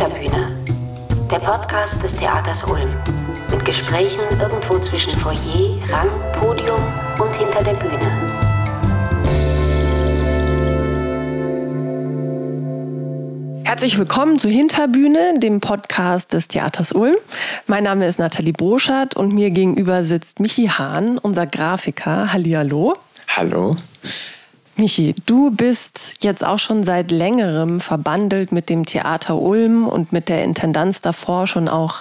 Hinterbühne, der Podcast des Theaters Ulm. Mit Gesprächen irgendwo zwischen Foyer, Rang, Podium und hinter der Bühne. Herzlich willkommen zur Hinterbühne, dem Podcast des Theaters Ulm. Mein Name ist Nathalie Broschert und mir gegenüber sitzt Michi Hahn, unser Grafiker. Hallihallo. Hallo. Michi, du bist jetzt auch schon seit längerem verbandelt mit dem Theater Ulm und mit der Intendanz davor schon auch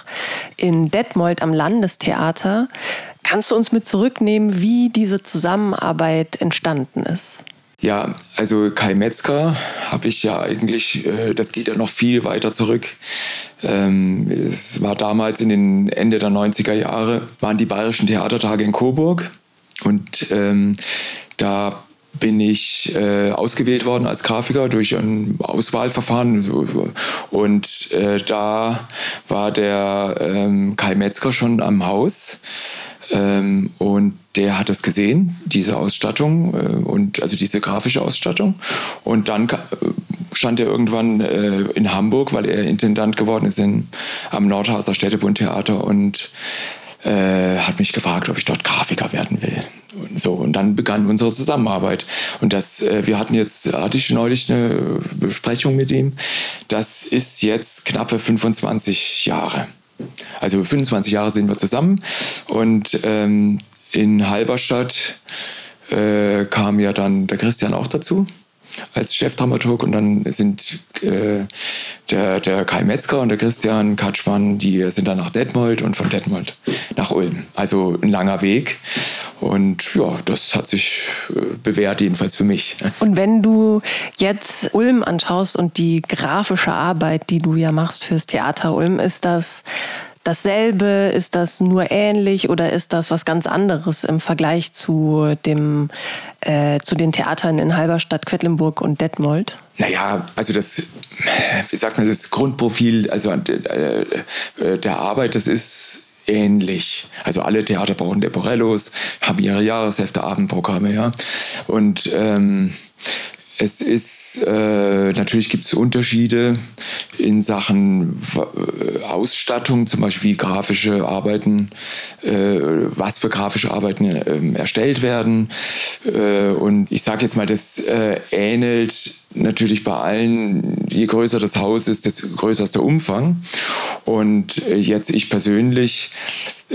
in Detmold am Landestheater. Kannst du uns mit zurücknehmen, wie diese Zusammenarbeit entstanden ist? Ja, also Kai Metzger habe ich ja eigentlich, äh, das geht ja noch viel weiter zurück. Ähm, es war damals in den Ende der 90er Jahre, waren die Bayerischen Theatertage in Coburg und ähm, da bin ich äh, ausgewählt worden als Grafiker durch ein Auswahlverfahren. Und äh, da war der ähm, Kai Metzger schon am Haus. Ähm, und der hat das gesehen, diese Ausstattung äh, und also diese grafische Ausstattung. Und dann stand er irgendwann äh, in Hamburg, weil er Intendant geworden ist in, am Nordhauser Städtebund Theater und äh, hat mich gefragt, ob ich dort Grafiker werden will. Und so, und dann begann unsere Zusammenarbeit. Und das, äh, wir hatten jetzt, hatte ich neulich eine Besprechung mit ihm. Das ist jetzt knappe 25 Jahre. Also 25 Jahre sind wir zusammen. Und ähm, in Halberstadt äh, kam ja dann der Christian auch dazu als Chefdramaturg und dann sind äh, der, der Kai Metzger und der Christian Katschmann, die sind dann nach Detmold und von Detmold nach Ulm. Also ein langer Weg und ja, das hat sich äh, bewährt, jedenfalls für mich. Und wenn du jetzt Ulm anschaust und die grafische Arbeit, die du ja machst fürs Theater Ulm, ist das dasselbe? Ist das nur ähnlich oder ist das was ganz anderes im Vergleich zu, dem, äh, zu den Theatern in Halberstadt, Quedlinburg und Detmold? Naja, also das, wie sagt man, das Grundprofil also äh, äh, der Arbeit, das ist ähnlich. Also alle Theater brauchen Leporellos, haben ihre Jahreshefte, Abendprogramme, ja. Und ähm, es ist, äh, natürlich gibt es Unterschiede in Sachen äh, Ausstattung, zum Beispiel wie grafische Arbeiten, äh, was für grafische Arbeiten äh, erstellt werden. Äh, und ich sage jetzt mal, das äh, ähnelt natürlich bei allen, je größer das Haus ist, desto größer ist der Umfang. Und jetzt ich persönlich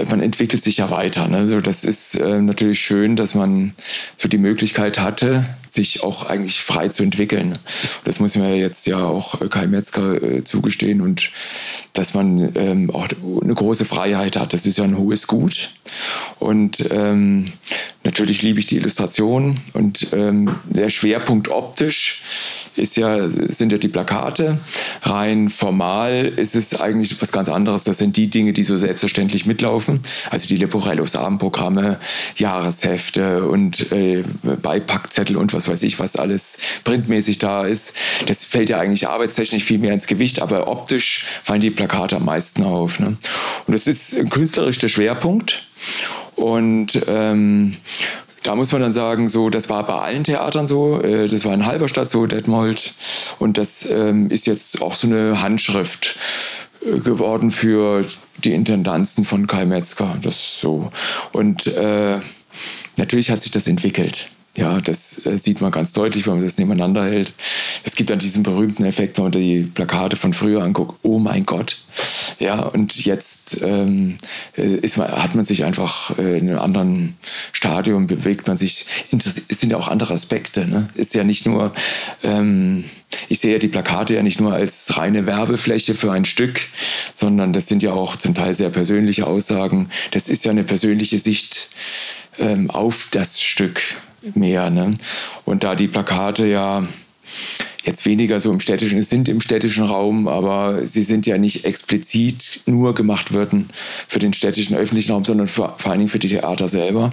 man entwickelt sich ja weiter. Ne? Also das ist äh, natürlich schön, dass man so die Möglichkeit hatte, sich auch eigentlich frei zu entwickeln. Das muss man jetzt ja auch Kai Metzger äh, zugestehen und dass man ähm, auch eine große Freiheit hat. Das ist ja ein hohes Gut. Und ähm, natürlich liebe ich die Illustration und ähm, der Schwerpunkt optisch ist ja, sind ja die Plakate. Rein formal ist es eigentlich was ganz anderes. Das sind die Dinge, die so selbstverständlich mitlaufen. Also die Leporellos Abendprogramme, Jahreshefte und äh, Beipackzettel und was weiß ich, was alles printmäßig da ist. Das fällt ja eigentlich arbeitstechnisch viel mehr ins Gewicht, aber optisch fallen die Plakate am meisten auf. Ne? Und das ist künstlerisch der Schwerpunkt. Und ähm, da muss man dann sagen, so, das war bei allen Theatern so. Äh, das war in Halberstadt so, Detmold. Und das ähm, ist jetzt auch so eine Handschrift äh, geworden für die Intendanzen von Kai Metzger. Das so. Und äh, natürlich hat sich das entwickelt. Ja, das äh, sieht man ganz deutlich, wenn man das nebeneinander hält. Es gibt dann diesen berühmten Effekt, wenn man die Plakate von früher anguckt. Oh mein Gott. Ja, und jetzt ähm, äh, ist man, hat man sich einfach äh, in einem anderen Stadium, bewegt man sich. Es sind ja auch andere Aspekte. Ne? Ist ja nicht nur, ähm, ich sehe ja die Plakate ja nicht nur als reine Werbefläche für ein Stück, sondern das sind ja auch zum Teil sehr persönliche Aussagen. Das ist ja eine persönliche Sicht ähm, auf das Stück mehr. Ne? Und da die Plakate ja jetzt weniger so im städtischen, es sind im städtischen Raum, aber sie sind ja nicht explizit nur gemacht worden für den städtischen öffentlichen Raum, sondern für, vor allen Dingen für die Theater selber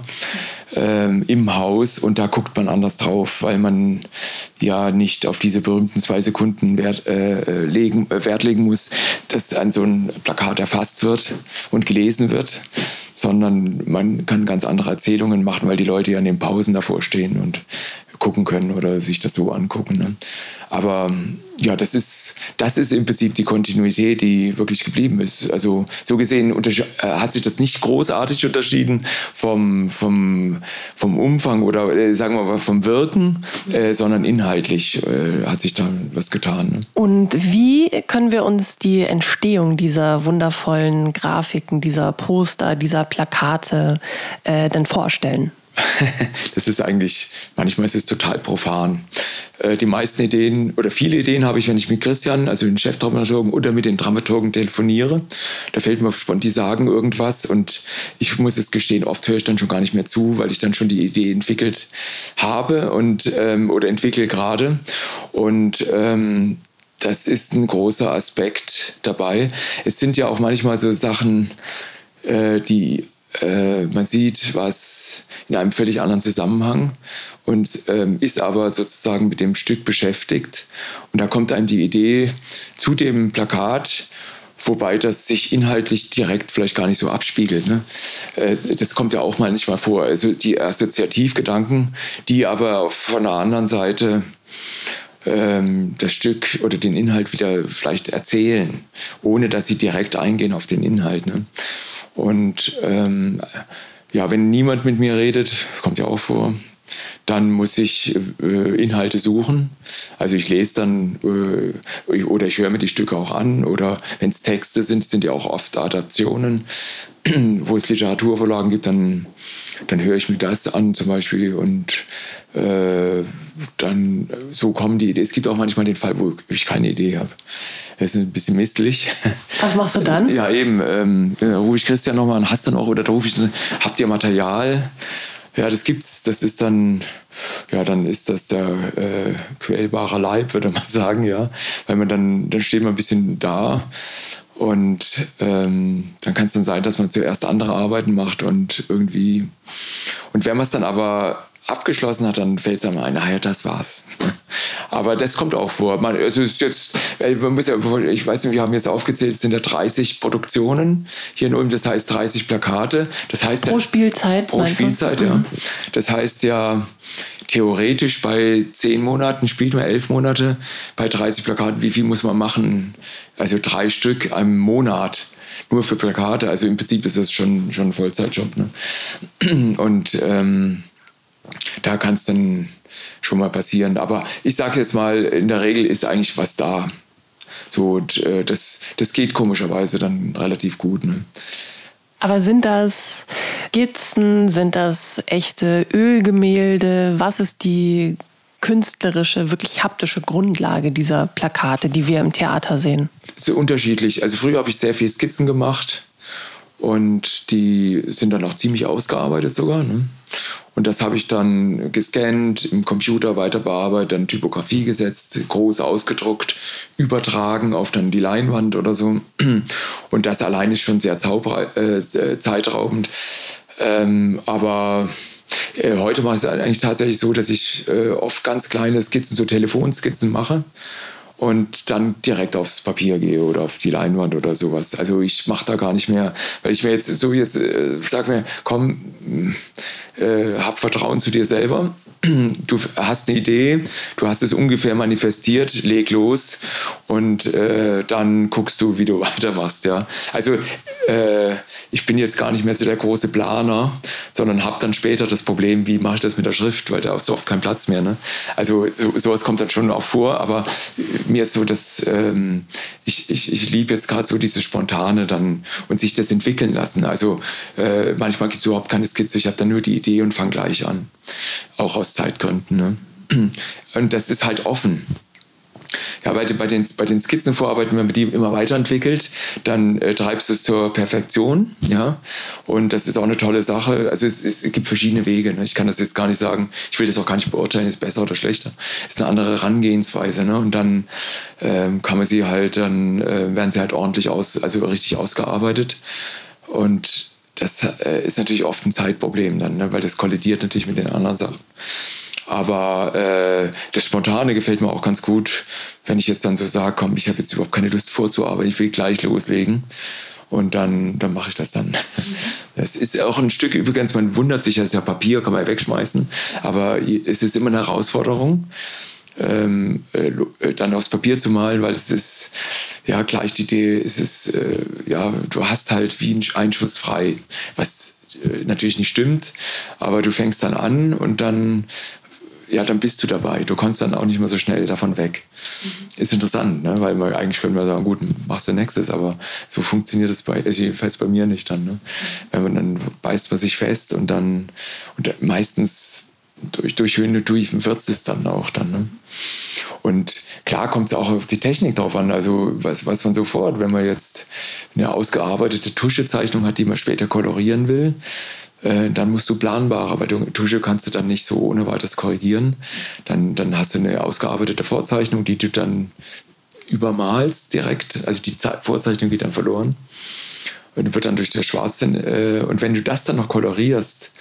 ähm, im Haus. Und da guckt man anders drauf, weil man ja nicht auf diese berühmten zwei Sekunden Wert, äh, legen, äh, Wert legen muss, dass an so ein Plakat erfasst wird und gelesen wird, sondern man kann ganz andere Erzählungen machen, weil die Leute ja in den Pausen davor stehen und gucken können oder sich das so angucken. Ne? Aber ja, das ist, das ist im Prinzip die Kontinuität, die wirklich geblieben ist. Also so gesehen äh, hat sich das nicht großartig unterschieden vom, vom, vom Umfang oder äh, sagen wir mal vom Wirken, äh, sondern inhaltlich äh, hat sich da was getan. Ne? Und wie können wir uns die Entstehung dieser wundervollen Grafiken, dieser Poster, dieser Plakate äh, denn vorstellen? das ist eigentlich, manchmal ist es total profan. Äh, die meisten Ideen oder viele Ideen habe ich, wenn ich mit Christian, also den Chefdramaturgen oder mit den Dramaturgen telefoniere. Da fällt mir auf spontan, die sagen irgendwas und ich muss es gestehen, oft höre ich dann schon gar nicht mehr zu, weil ich dann schon die Idee entwickelt habe und, ähm, oder entwickle gerade. Und ähm, das ist ein großer Aspekt dabei. Es sind ja auch manchmal so Sachen, äh, die äh, man sieht was in einem völlig anderen Zusammenhang und ähm, ist aber sozusagen mit dem Stück beschäftigt. Und da kommt einem die Idee zu dem Plakat, wobei das sich inhaltlich direkt vielleicht gar nicht so abspiegelt. Ne? Äh, das kommt ja auch manchmal vor. Also die Assoziativgedanken, die aber von der anderen Seite ähm, das Stück oder den Inhalt wieder vielleicht erzählen, ohne dass sie direkt eingehen auf den Inhalt. Ne? Und ähm, ja, wenn niemand mit mir redet, kommt ja auch vor, dann muss ich äh, Inhalte suchen. Also ich lese dann äh, oder ich höre mir die Stücke auch an oder wenn es Texte sind, sind ja auch oft Adaptionen, wo es Literaturvorlagen gibt, dann, dann höre ich mir das an zum Beispiel und äh, dann so kommen die Ideen. Es gibt auch manchmal den Fall, wo ich keine Idee habe. Das ist ein bisschen misslich. Was machst du dann? Ja, eben. Ähm, rufe ich Christian nochmal an, hast du noch, oder da rufe ich, habt ihr Material? Ja, das gibt's. Das ist dann, ja, dann ist das der äh, quälbare Leib, würde man sagen, ja. Weil man dann, dann steht man ein bisschen da. Und ähm, dann kann es dann sein, dass man zuerst andere Arbeiten macht und irgendwie. Und wenn man es dann aber abgeschlossen hat, dann fällt es einem ein, naja, das war's. Aber das kommt auch vor. Man, also ist jetzt, man muss ja, ich weiß nicht, wir haben jetzt aufgezählt, es sind ja 30 Produktionen hier in Ulm, das heißt 30 Plakate. Das heißt pro Spielzeit. Pro Spielzeit, du? ja. Mhm. Das heißt ja, theoretisch bei 10 Monaten spielt man 11 Monate, bei 30 Plakaten, wie viel muss man machen? Also drei Stück im Monat nur für Plakate. Also im Prinzip ist das schon, schon ein Vollzeitjob. Ne? Und ähm, da kann es dann schon mal passieren. Aber ich sage jetzt mal, in der Regel ist eigentlich was da. So, äh, das, das geht komischerweise dann relativ gut. Ne? Aber sind das Skizzen, sind das echte Ölgemälde? Was ist die künstlerische, wirklich haptische Grundlage dieser Plakate, die wir im Theater sehen? So unterschiedlich. Also früher habe ich sehr viel Skizzen gemacht und die sind dann auch ziemlich ausgearbeitet sogar. Ne? Und das habe ich dann gescannt, im Computer weiter bearbeitet, dann Typografie gesetzt, groß ausgedruckt, übertragen auf dann die Leinwand oder so. Und das allein ist schon sehr äh, zeitraubend. Ähm, aber äh, heute mache ich es eigentlich tatsächlich so, dass ich äh, oft ganz kleine Skizzen, so Telefonskizzen mache und dann direkt aufs Papier gehe oder auf die Leinwand oder sowas. Also ich mache da gar nicht mehr, weil ich mir jetzt so jetzt äh, sag mir, komm, äh, hab Vertrauen zu dir selber. Du hast eine Idee, du hast es ungefähr manifestiert, leg los und äh, dann guckst du, wie du weitermachst. Ja? Also äh, ich bin jetzt gar nicht mehr so der große Planer, sondern habe dann später das Problem, wie mache ich das mit der Schrift, weil da ist oft kein Platz mehr. Ne? Also so, sowas kommt dann schon auch vor, aber mir ist so, dass ähm, ich, ich, ich liebe jetzt gerade so dieses Spontane dann und sich das entwickeln lassen. Also äh, manchmal gibt es überhaupt keine Skizze, ich habe dann nur die Idee und fange gleich an. Auch aus Zeitgründen. Ne? Und das ist halt offen. Ja, bei, bei, den, bei den Skizzenvorarbeiten, wenn man die immer weiterentwickelt, dann äh, treibst du es zur Perfektion. Ja? Und das ist auch eine tolle Sache. Also es, es gibt verschiedene Wege. Ne? Ich kann das jetzt gar nicht sagen, ich will das auch gar nicht beurteilen, ist besser oder schlechter. Ist eine andere Herangehensweise. Ne? Und dann ähm, kann man sie halt, dann äh, werden sie halt ordentlich aus, also richtig ausgearbeitet. Und das äh, ist natürlich oft ein Zeitproblem dann, ne? weil das kollidiert natürlich mit den anderen Sachen. Aber äh, das Spontane gefällt mir auch ganz gut, wenn ich jetzt dann so sage, komm, ich habe jetzt überhaupt keine Lust vorzuarbeiten, ich will gleich loslegen. Und dann, dann mache ich das dann. Das ist auch ein Stück übrigens, man wundert sich, dass ja Papier kann man wegschmeißen, aber es ist immer eine Herausforderung. Ähm, äh, äh, dann aufs Papier zu malen, weil es ist ja gleich die Idee, es ist äh, ja, du hast halt wie ein Einschuss frei, was äh, natürlich nicht stimmt, aber du fängst dann an und dann ja, dann bist du dabei. Du kommst dann auch nicht mehr so schnell davon weg. Mhm. Ist interessant, ne? weil man eigentlich könnte man sagen, gut, machst du nächstes, aber so funktioniert es bei, also jedenfalls bei mir nicht dann. Ne? Wenn man dann beißt man sich fest und dann und meistens durch, durch Höhen und wird es dann auch dann. Ne? Und klar kommt es auch auf die Technik drauf an. Also was, was man sofort, wenn man jetzt eine ausgearbeitete Tuschezeichnung hat, die man später kolorieren will, äh, dann musst du planbarer, weil du Tusche kannst du dann nicht so ohne weiteres korrigieren. Dann, dann hast du eine ausgearbeitete Vorzeichnung, die du dann übermalst direkt. Also die Vorzeichnung geht dann verloren und wird dann durch das Schwarze. Äh, und wenn du das dann noch kolorierst,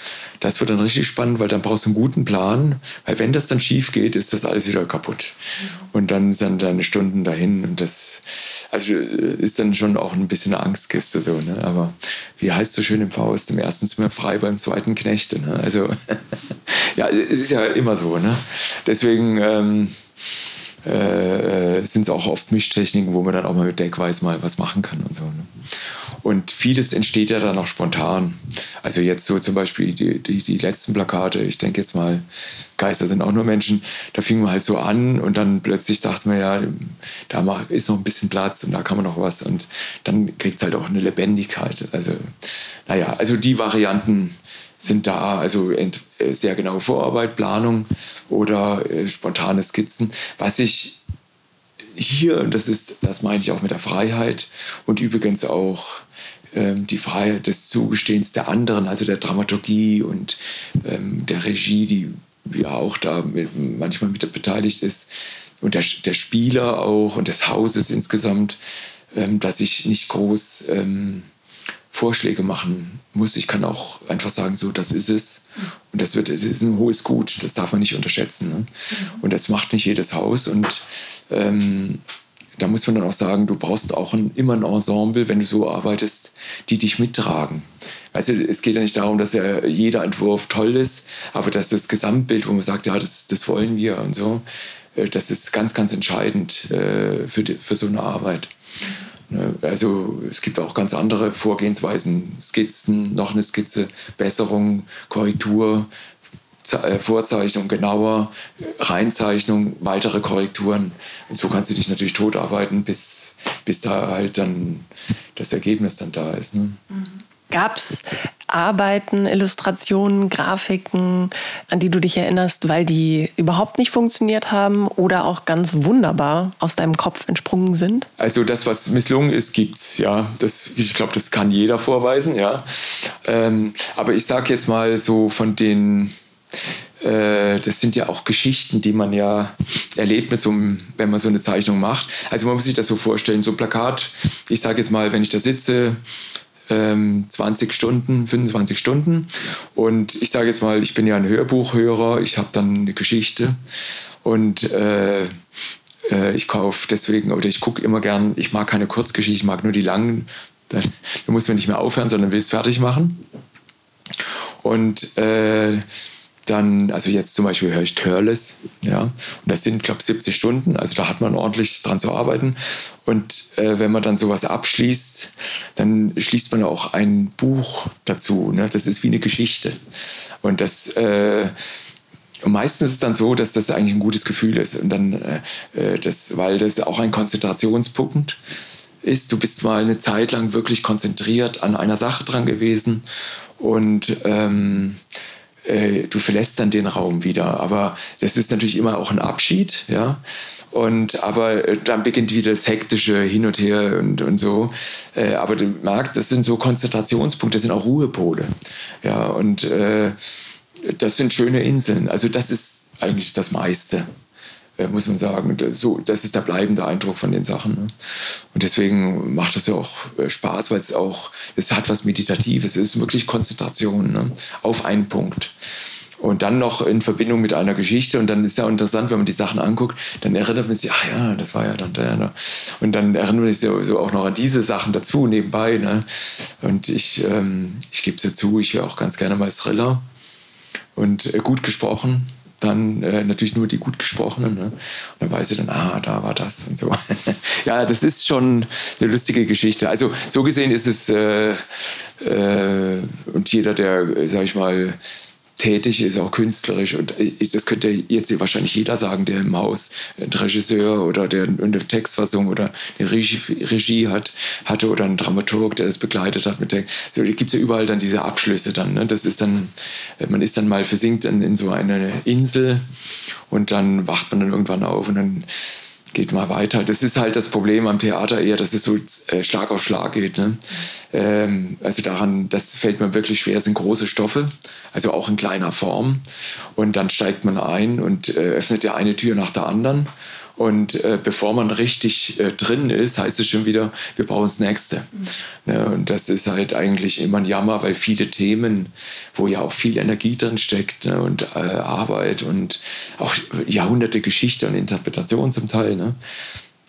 das wird dann richtig spannend, weil dann brauchst du einen guten Plan, weil wenn das dann schief geht, ist das alles wieder kaputt. Und dann sind deine Stunden dahin und das also äh, ist dann schon auch ein bisschen eine Angstkiste so. Ne? Aber wie heißt so schön im Faust, im ersten Zimmer frei, beim zweiten Knechte. Ne? Also ja, es ist ja immer so. Ne? Deswegen ähm, äh, sind es auch oft Mischtechniken, wo man dann auch mal mit Deckweiß mal was machen kann und so. Ne? Und vieles entsteht ja dann auch spontan. Also jetzt so zum Beispiel die, die, die letzten Plakate, ich denke jetzt mal, Geister sind auch nur Menschen, da fing man halt so an und dann plötzlich sagt man ja, da ist noch ein bisschen Platz und da kann man noch was und dann kriegt es halt auch eine Lebendigkeit. Also, naja, also die Varianten sind da, also äh, sehr genaue Vorarbeit, Planung oder äh, spontane Skizzen. Was ich hier, und das ist, das meine ich auch mit der Freiheit und übrigens auch die Freiheit des Zugestehens der anderen, also der Dramaturgie und ähm, der Regie, die ja auch da manchmal mit beteiligt ist, und der, der Spieler auch und des Hauses insgesamt, ähm, dass ich nicht groß ähm, Vorschläge machen muss. Ich kann auch einfach sagen, so, das ist es. Und das wird, es ist ein hohes Gut, das darf man nicht unterschätzen. Ne? Und das macht nicht jedes Haus. Und ähm, da muss man dann auch sagen, du brauchst auch ein, immer ein Ensemble, wenn du so arbeitest, die dich mittragen. Weißt du, es geht ja nicht darum, dass ja jeder Entwurf toll ist, aber dass das Gesamtbild, wo man sagt, ja, das, das wollen wir und so, äh, das ist ganz, ganz entscheidend äh, für, die, für so eine Arbeit. Ne, also es gibt auch ganz andere Vorgehensweisen, Skizzen, noch eine Skizze, Besserung, Korrektur, Vorzeichnung genauer, Reinzeichnung, weitere Korrekturen. Und so kannst du dich natürlich totarbeiten, bis, bis da halt dann das Ergebnis dann da ist. Ne? Gab es Arbeiten, Illustrationen, Grafiken, an die du dich erinnerst, weil die überhaupt nicht funktioniert haben oder auch ganz wunderbar aus deinem Kopf entsprungen sind? Also das, was misslungen ist, gibt's, ja. Das, ich glaube, das kann jeder vorweisen, ja. Ähm, aber ich sage jetzt mal so von den äh, das sind ja auch Geschichten, die man ja erlebt, mit so einem, wenn man so eine Zeichnung macht. Also man muss sich das so vorstellen, so ein Plakat, ich sage jetzt mal, wenn ich da sitze, 20 ähm, Stunden, 25 Stunden und ich sage jetzt mal, ich bin ja ein Hörbuchhörer, ich habe dann eine Geschichte und äh, äh, ich kaufe deswegen, oder ich gucke immer gern, ich mag keine Kurzgeschichte, ich mag nur die langen, da, da muss man nicht mehr aufhören, sondern will es fertig machen. Und äh, dann, also jetzt zum Beispiel höre ich Turles, ja, und das sind, glaube ich, 70 Stunden, also da hat man ordentlich dran zu arbeiten. Und äh, wenn man dann sowas abschließt, dann schließt man auch ein Buch dazu. Ne? Das ist wie eine Geschichte. Und das, äh, und meistens ist es dann so, dass das eigentlich ein gutes Gefühl ist. Und dann, äh, äh das, weil das auch ein Konzentrationspunkt ist. Du bist mal eine Zeit lang wirklich konzentriert an einer Sache dran gewesen und ähm, äh, du verlässt dann den Raum wieder. Aber das ist natürlich immer auch ein Abschied, ja. Und aber äh, dann beginnt wieder das hektische Hin und Her und, und so. Äh, aber du merkst, das sind so Konzentrationspunkte, das sind auch Ruhepole. Ja, und äh, das sind schöne Inseln. Also das ist eigentlich das meiste. Äh, muss man sagen. So, das ist der bleibende Eindruck von den Sachen. Ne? Und deswegen macht das ja auch äh, Spaß, weil es auch, es hat was Meditatives, es ist wirklich Konzentration ne? auf einen Punkt. Und dann noch in Verbindung mit einer Geschichte. Und dann ist ja interessant, wenn man die Sachen anguckt, dann erinnert man sich, ach ja, das war ja dann der. Ne? Und dann erinnert man sich so auch noch an diese Sachen dazu nebenbei. Ne? Und ich, ähm, ich gebe es ja zu, ich höre auch ganz gerne mal Thriller. Und äh, gut gesprochen, dann äh, natürlich nur die gut gesprochenen. Ne? Und dann weiß ich dann, ah, da war das und so. ja, das ist schon eine lustige Geschichte. Also so gesehen ist es, äh, äh, und jeder, der, sag ich mal, tätig ist, auch künstlerisch. Und das könnte jetzt wahrscheinlich jeder sagen, der im Haus ein Regisseur oder der eine Textfassung oder eine Regie, Regie hat, hatte oder einen Dramaturg, der das begleitet hat mit der. So, gibt es ja überall dann diese Abschlüsse dann. Ne? Das ist dann, man ist dann mal versinkt in, in so eine Insel und dann wacht man dann irgendwann auf und dann geht mal weiter. Das ist halt das Problem am Theater eher, dass es so äh, Schlag auf Schlag geht. Ne? Ähm, also daran, das fällt mir wirklich schwer, sind große Stoffe, also auch in kleiner Form. Und dann steigt man ein und äh, öffnet ja eine Tür nach der anderen. Und äh, bevor man richtig äh, drin ist, heißt es schon wieder, wir brauchen das Nächste. Mhm. Ja, und das ist halt eigentlich immer ein Jammer, weil viele Themen, wo ja auch viel Energie drin steckt ne, und äh, Arbeit und auch Jahrhunderte Geschichte und Interpretation zum Teil, ne,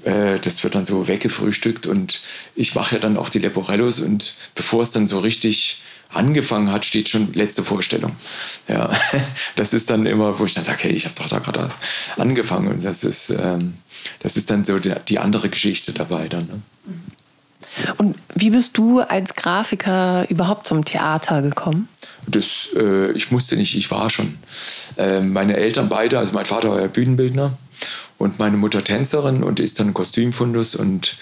äh, das wird dann so weggefrühstückt. Und ich mache ja dann auch die Leporellos und bevor es dann so richtig angefangen hat, steht schon letzte Vorstellung. Ja, das ist dann immer, wo ich dann sage, hey, ich habe doch da gerade angefangen. Und das ist, ähm, das ist dann so die, die andere Geschichte dabei dann. Ne? Und wie bist du als Grafiker überhaupt zum Theater gekommen? Das, äh, ich musste nicht, ich war schon. Äh, meine Eltern beide, also mein Vater war ja Bühnenbildner und meine Mutter Tänzerin und ist dann Kostümfundus und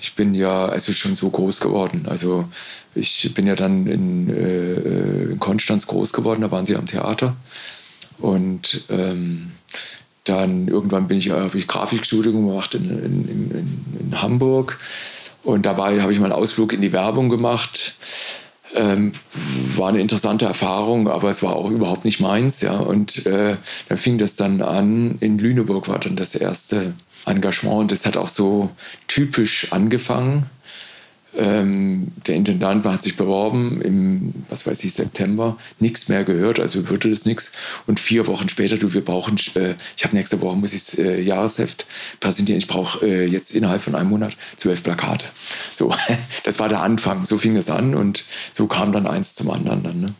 ich bin ja also schon so groß geworden. Also ich bin ja dann in, äh, in Konstanz groß geworden, da waren sie am Theater. Und ähm, dann irgendwann bin ich, habe ich Grafikstudium gemacht in, in, in, in Hamburg. Und dabei habe ich mal einen Ausflug in die Werbung gemacht. Ähm, war eine interessante Erfahrung, aber es war auch überhaupt nicht meins. Ja. Und äh, dann fing das dann an, in Lüneburg war dann das erste Engagement und das hat auch so typisch angefangen. Ähm, der Intendant hat sich beworben im, was weiß ich, September, nichts mehr gehört, also würde das nichts. Und vier Wochen später, du, wir brauchen, äh, ich habe nächste Woche, muss ich das äh, Jahresheft präsentieren, ich brauche äh, jetzt innerhalb von einem Monat zwölf Plakate. So, das war der Anfang, so fing es an und so kam dann eins zum anderen dann. Ne?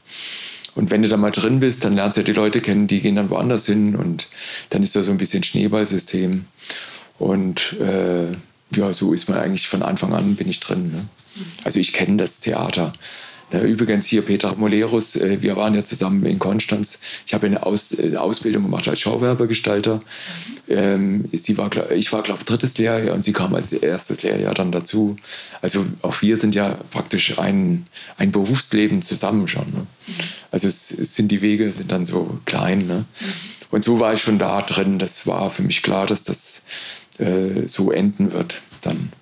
Und wenn du da mal drin bist, dann lernst du ja die Leute kennen, die gehen dann woanders hin und dann ist da so ein bisschen Schneeballsystem. Und äh, ja, so ist man eigentlich von Anfang an, bin ich drin. Ne? Also ich kenne das Theater. Übrigens hier Peter Molerus, äh, wir waren ja zusammen in Konstanz. Ich habe eine, Aus, eine Ausbildung gemacht als Schauwerbergestalter. Ähm, sie war, ich war, glaube ich, drittes Lehrjahr und sie kam als erstes Lehrjahr dann dazu. Also auch wir sind ja praktisch ein, ein Berufsleben zusammen schon. Ne? Also es, es, sind die Wege sind dann so klein. Ne? Und so war ich schon da drin. Das war für mich klar, dass das äh, so enden wird dann.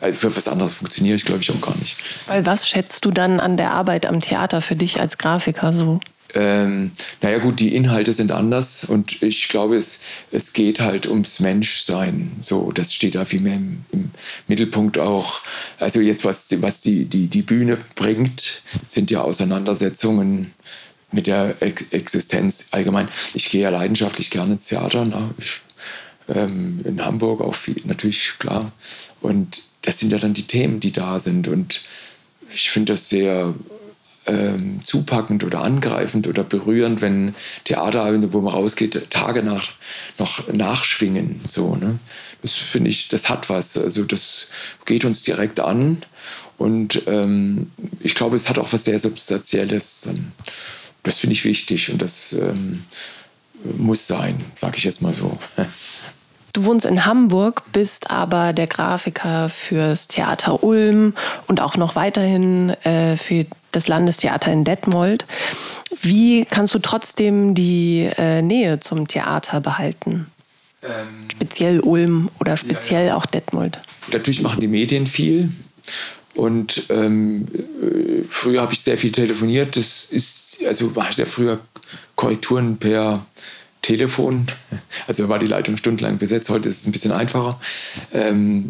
Weil für was anderes funktioniere ich, glaube ich, auch gar nicht. Weil was schätzt du dann an der Arbeit am Theater für dich als Grafiker so? Ähm, naja gut, die Inhalte sind anders und ich glaube, es, es geht halt ums Menschsein. So, das steht da viel mehr im, im Mittelpunkt auch. Also jetzt, was, was die, die, die Bühne bringt, sind ja Auseinandersetzungen mit der Existenz allgemein. Ich gehe ja leidenschaftlich gerne ins Theater. Na, ich ähm, in Hamburg auch viel, natürlich klar. Und das sind ja dann die Themen, die da sind. Und ich finde das sehr ähm, zupackend oder angreifend oder berührend, wenn Theaterabende, wo man rausgeht, Tage nach, noch nachschwingen. So, ne? Das finde ich, das hat was. Also das geht uns direkt an. Und ähm, ich glaube, es hat auch was sehr Substanzielles. Das finde ich wichtig und das ähm, muss sein, sage ich jetzt mal so. Du wohnst in Hamburg, bist aber der Grafiker fürs Theater Ulm und auch noch weiterhin äh, für das Landestheater in Detmold. Wie kannst du trotzdem die äh, Nähe zum Theater behalten? Ähm, speziell Ulm oder speziell ja, ja. auch Detmold? Natürlich machen die Medien viel. Und ähm, äh, früher habe ich sehr viel telefoniert. Das ist, also man hat ja früher Korrekturen per Telefon. Also war die Leitung stundenlang besetzt. Heute ist es ein bisschen einfacher. Ähm,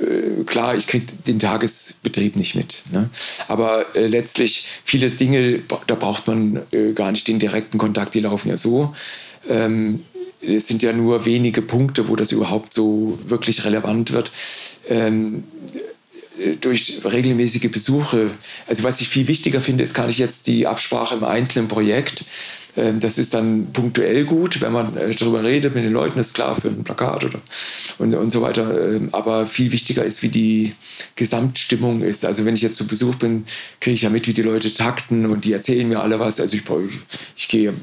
äh, klar, ich kriege den Tagesbetrieb nicht mit. Ne? Aber äh, letztlich viele Dinge, da braucht man äh, gar nicht den direkten Kontakt, die laufen ja so. Ähm, es sind ja nur wenige Punkte, wo das überhaupt so wirklich relevant wird. Ähm, durch regelmäßige Besuche. Also was ich viel wichtiger finde, ist gar nicht jetzt die Absprache im einzelnen Projekt, das ist dann punktuell gut, wenn man äh, darüber redet mit den Leuten, ist klar für ein Plakat oder und, und so weiter. Ähm, aber viel wichtiger ist, wie die Gesamtstimmung ist. Also wenn ich jetzt zu Besuch bin, kriege ich ja mit, wie die Leute takten und die erzählen mir alle was. Also ich, ich gehe,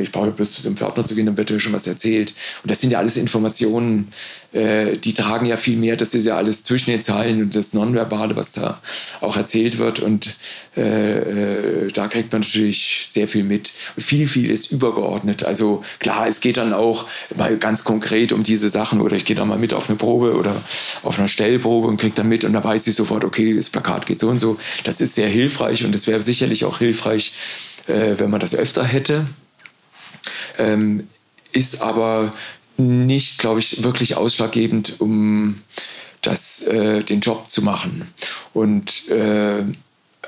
ich brauche bloß zum Pförtner zu gehen, dann wird er schon was erzählt. Und das sind ja alles Informationen, äh, die tragen ja viel mehr. Das ist ja alles zwischen den Zeilen und das Nonverbale, was da auch erzählt wird. Und äh, äh, da kriegt man natürlich sehr viel mit. Und viel, viel ist übergeordnet. Also klar, es geht dann auch mal ganz konkret um diese Sachen oder ich gehe da mal mit auf eine Probe oder auf einer Stellprobe und kriege dann mit und da weiß ich sofort, okay, das Plakat geht so und so. Das ist sehr hilfreich und es wäre sicherlich auch hilfreich, äh, wenn man das öfter hätte. Ähm, ist aber nicht, glaube ich, wirklich ausschlaggebend, um das, äh, den Job zu machen. Und äh,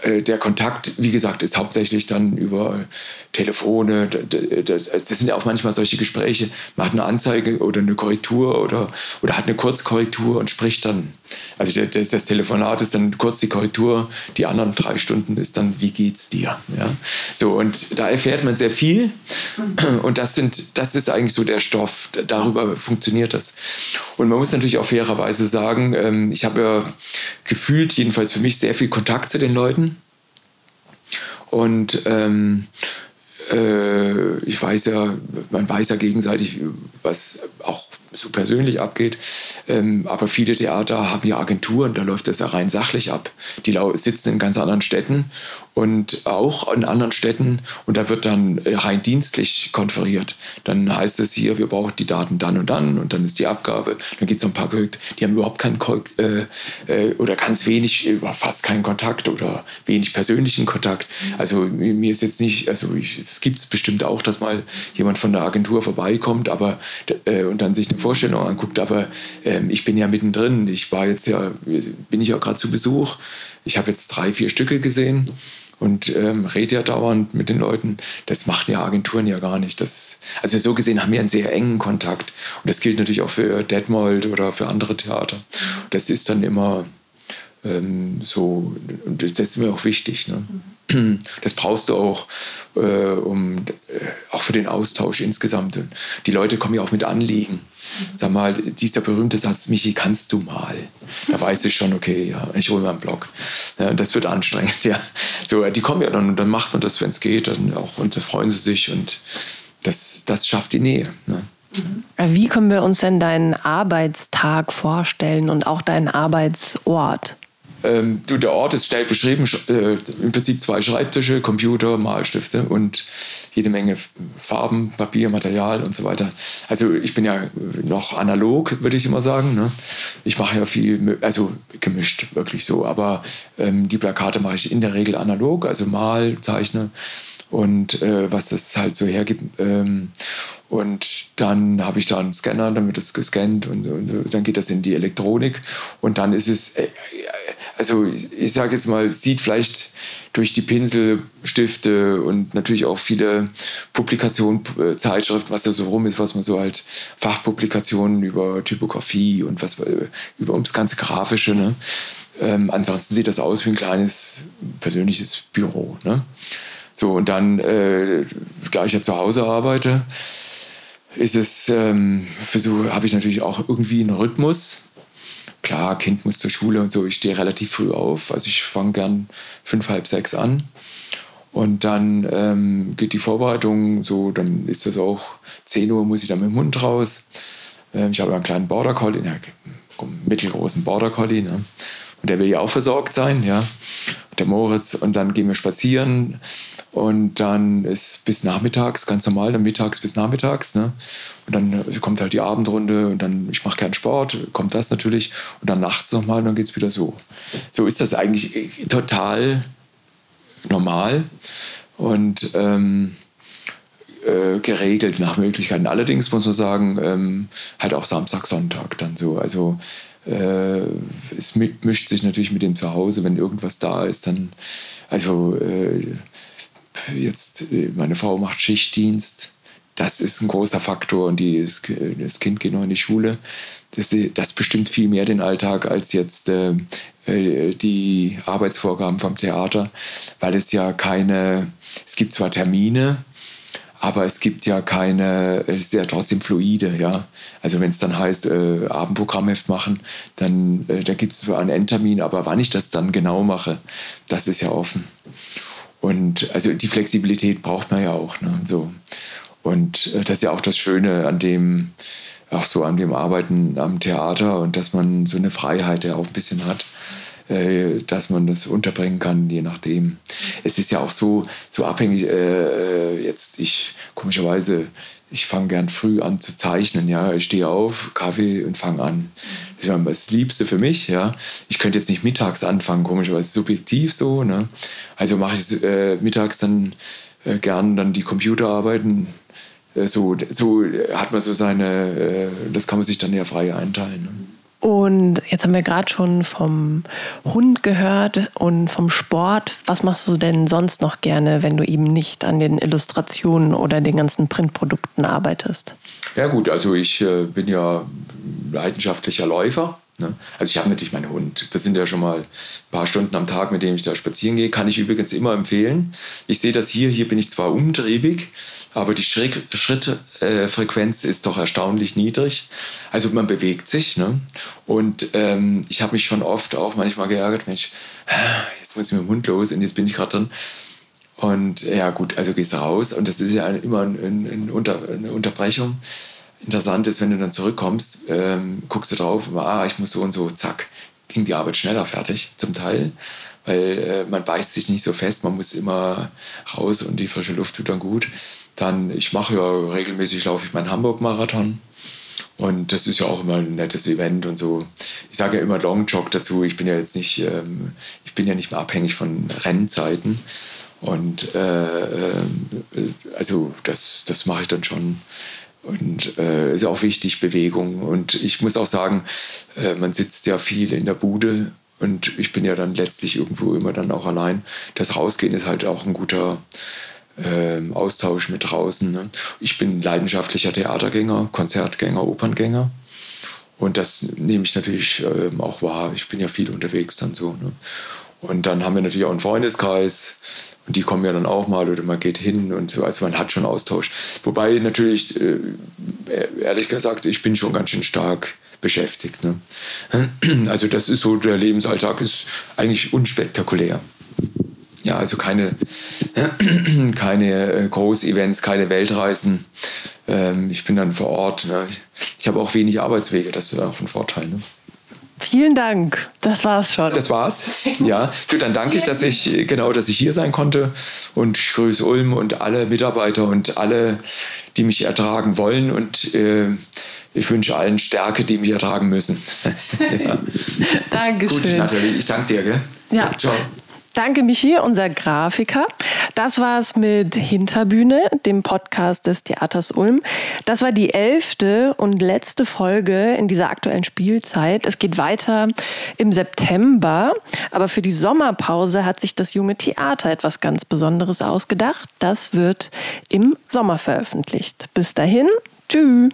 äh, der Kontakt, wie gesagt, ist hauptsächlich dann über Telefone. Das, sind ja auch manchmal solche Gespräche. Man hat eine Anzeige oder eine Korrektur oder, oder hat eine Kurzkorrektur und spricht dann. Also das, das Telefonat ist dann kurz die Korrektur, die anderen drei Stunden ist dann, wie geht's dir? Ja? So, und da erfährt man sehr viel. Und das, sind, das ist eigentlich so der Stoff. Darüber funktioniert das. Und man muss natürlich auch fairerweise sagen, ähm, ich habe ja gefühlt, jedenfalls für mich, sehr viel Kontakt zu den Leuten. Und ähm, äh, ich weiß ja, man weiß ja gegenseitig, was so persönlich abgeht. Ähm, aber viele Theater haben ja Agenturen, da läuft das ja rein sachlich ab. Die sitzen in ganz anderen Städten und auch in anderen Städten und da wird dann äh, rein dienstlich konferiert. Dann heißt es hier, wir brauchen die Daten dann und dann und dann ist die Abgabe. Dann gibt es so ein paar, die haben überhaupt keinen äh, äh, oder ganz wenig, fast keinen Kontakt oder wenig persönlichen Kontakt. Also mir ist jetzt nicht, also es gibt es bestimmt auch, dass mal jemand von der Agentur vorbeikommt, aber äh, und dann sich eine Vorstellung anguckt. Aber ähm, ich bin ja mittendrin. Ich war jetzt ja, bin ich ja gerade zu Besuch. Ich habe jetzt drei, vier Stücke gesehen und ähm, rede ja dauernd mit den Leuten. Das machen ja Agenturen ja gar nicht. Das, also so gesehen haben wir einen sehr engen Kontakt. Und das gilt natürlich auch für Detmold oder für andere Theater. Das ist dann immer ähm, so, das ist mir auch wichtig. Ne? Das brauchst du auch, äh, um, äh, auch für den Austausch insgesamt. Die Leute kommen ja auch mit Anliegen. Sag mal, dieser berühmte Satz, Michi, kannst du mal? Da weiß ich schon, okay, ja, ich hole mal einen Blog. Ja, das wird anstrengend, ja. So, die kommen ja dann und dann macht man das, wenn es geht, dann auch und da freuen sie sich und das, das schafft die Nähe. Ne? Wie können wir uns denn deinen Arbeitstag vorstellen und auch deinen Arbeitsort? Ähm, du, der Ort ist schnell beschrieben, äh, im Prinzip zwei Schreibtische, Computer, Malstifte und jede Menge Farben, Papier, Material und so weiter. Also ich bin ja noch analog, würde ich immer sagen. Ne? Ich mache ja viel, also gemischt, wirklich so. Aber ähm, die Plakate mache ich in der Regel analog, also mal, zeichne und äh, was das halt so hergibt. Ähm, und dann habe ich da einen Scanner, dann wird das gescannt und, und, dann geht das in die Elektronik. Und dann ist es, äh, also ich sage jetzt mal, sieht vielleicht durch die Pinselstifte und natürlich auch viele Publikationen, äh, Zeitschriften, was da so rum ist, was man so halt Fachpublikationen über Typografie und was äh, über ums ganze Grafische. Ne? Ähm, ansonsten sieht das aus wie ein kleines persönliches Büro. Ne? So, und dann, äh, da ich ja zu Hause arbeite, ist es, ähm, habe ich natürlich auch irgendwie einen Rhythmus. Klar, Kind muss zur Schule und so. Ich stehe relativ früh auf. Also ich fange gern fünf, halb sechs an. Und dann ähm, geht die Vorbereitung so, dann ist das auch 10 Uhr, muss ich dann mit dem Hund raus. Ähm, ich habe einen kleinen Border Collie, ja, mittelgroßen Border Collie. Ne? Und der will ja auch versorgt sein, ja. Der Moritz. Und dann gehen wir spazieren. Und dann ist bis nachmittags, ganz normal, dann mittags bis nachmittags. Ne? Und dann kommt halt die Abendrunde und dann, ich mache keinen Sport, kommt das natürlich. Und dann nachts nochmal und dann geht es wieder so. So ist das eigentlich total normal und ähm, äh, geregelt nach Möglichkeiten. Allerdings muss man sagen, ähm, halt auch Samstag, Sonntag dann so. Also äh, es mischt sich natürlich mit dem Zuhause, wenn irgendwas da ist, dann, also äh, jetzt, äh, meine Frau macht Schichtdienst. Das ist ein großer Faktor und die ist, das Kind geht noch in die Schule. Das, das bestimmt viel mehr den Alltag als jetzt äh, äh, die Arbeitsvorgaben vom Theater, weil es ja keine, es gibt zwar Termine, aber es gibt ja keine, es ist ja trotzdem fluide, ja. Also wenn es dann heißt, äh, Abendprogrammheft machen, dann äh, da gibt es einen Endtermin, aber wann ich das dann genau mache, das ist ja offen. Und also die Flexibilität braucht man ja auch. Ne? So. Und äh, das ist ja auch das Schöne an dem, auch so an dem Arbeiten am Theater und dass man so eine Freiheit ja auch ein bisschen hat. Äh, dass man das unterbringen kann, je nachdem. Es ist ja auch so, so abhängig, äh, äh jetzt ich komischerweise, ich fange gern früh an zu zeichnen, ja, ich stehe auf, Kaffee und fange an. Das ist das Liebste für mich, ja. Ich könnte jetzt nicht mittags anfangen, komischerweise subjektiv so, ne. Also mache ich äh, mittags dann äh, gern dann die Computerarbeiten, äh, so, so hat man so seine, das kann man sich dann ja frei einteilen. Ne? Und jetzt haben wir gerade schon vom Hund gehört und vom Sport. Was machst du denn sonst noch gerne, wenn du eben nicht an den Illustrationen oder den ganzen Printprodukten arbeitest? Ja gut, also ich äh, bin ja leidenschaftlicher Läufer. Ne? Also ich habe natürlich meinen Hund. Das sind ja schon mal ein paar Stunden am Tag, mit dem ich da spazieren gehe. Kann ich übrigens immer empfehlen. Ich sehe das hier. Hier bin ich zwar umtriebig, aber die Schrittfrequenz ist doch erstaunlich niedrig. Also man bewegt sich. Ne? Und ähm, ich habe mich schon oft auch manchmal geärgert, Mensch, jetzt muss ich mit dem Hund los und jetzt bin ich gerade drin. Und ja gut, also gehst du raus und das ist ja immer ein, ein Unter, eine Unterbrechung. Interessant ist, wenn du dann zurückkommst, ähm, guckst du drauf, ah, ich muss so und so, zack, ging die Arbeit schneller fertig, zum Teil weil äh, man beißt sich nicht so fest, man muss immer raus und die frische Luft tut dann gut. Dann, ich mache ja regelmäßig, laufe ich meinen Hamburg-Marathon. Und das ist ja auch immer ein nettes Event und so. Ich sage ja immer Long Jog dazu. Ich bin ja jetzt nicht, ähm, ich bin ja nicht mehr abhängig von Rennzeiten. Und äh, äh, also das, das mache ich dann schon. Und äh, ist auch wichtig, Bewegung. Und ich muss auch sagen, äh, man sitzt ja viel in der Bude und ich bin ja dann letztlich irgendwo immer dann auch allein. Das Rausgehen ist halt auch ein guter äh, Austausch mit draußen. Ne? Ich bin leidenschaftlicher Theatergänger, Konzertgänger, Operngänger. Und das nehme ich natürlich äh, auch wahr. Ich bin ja viel unterwegs dann so. Ne? Und dann haben wir natürlich auch einen Freundeskreis. Und die kommen ja dann auch mal oder man geht hin und so. Also man hat schon Austausch. Wobei natürlich, äh, ehrlich gesagt, ich bin schon ganz schön stark beschäftigt. Ne? Also das ist so, der Lebensalltag ist eigentlich unspektakulär. Ja, also keine, keine äh, Großevents, keine Weltreisen. Ähm, ich bin dann vor Ort. Ne? Ich habe auch wenig Arbeitswege, das ist auch ein Vorteil. Ne? Vielen Dank. Das war's schon. Das war's. Ja. Du, dann danke ich, dass ich genau, dass ich hier sein konnte und ich grüße Ulm und alle Mitarbeiter und alle, die mich ertragen wollen und äh, ich wünsche allen Stärke, die mich ertragen müssen. ja. Dankeschön. Gut, Nathalie, ich danke dir. Gell? Ja. Ciao. Danke, Michi, unser Grafiker. Das war's mit Hinterbühne, dem Podcast des Theaters Ulm. Das war die elfte und letzte Folge in dieser aktuellen Spielzeit. Es geht weiter im September, aber für die Sommerpause hat sich das junge Theater etwas ganz Besonderes ausgedacht. Das wird im Sommer veröffentlicht. Bis dahin, tschüss.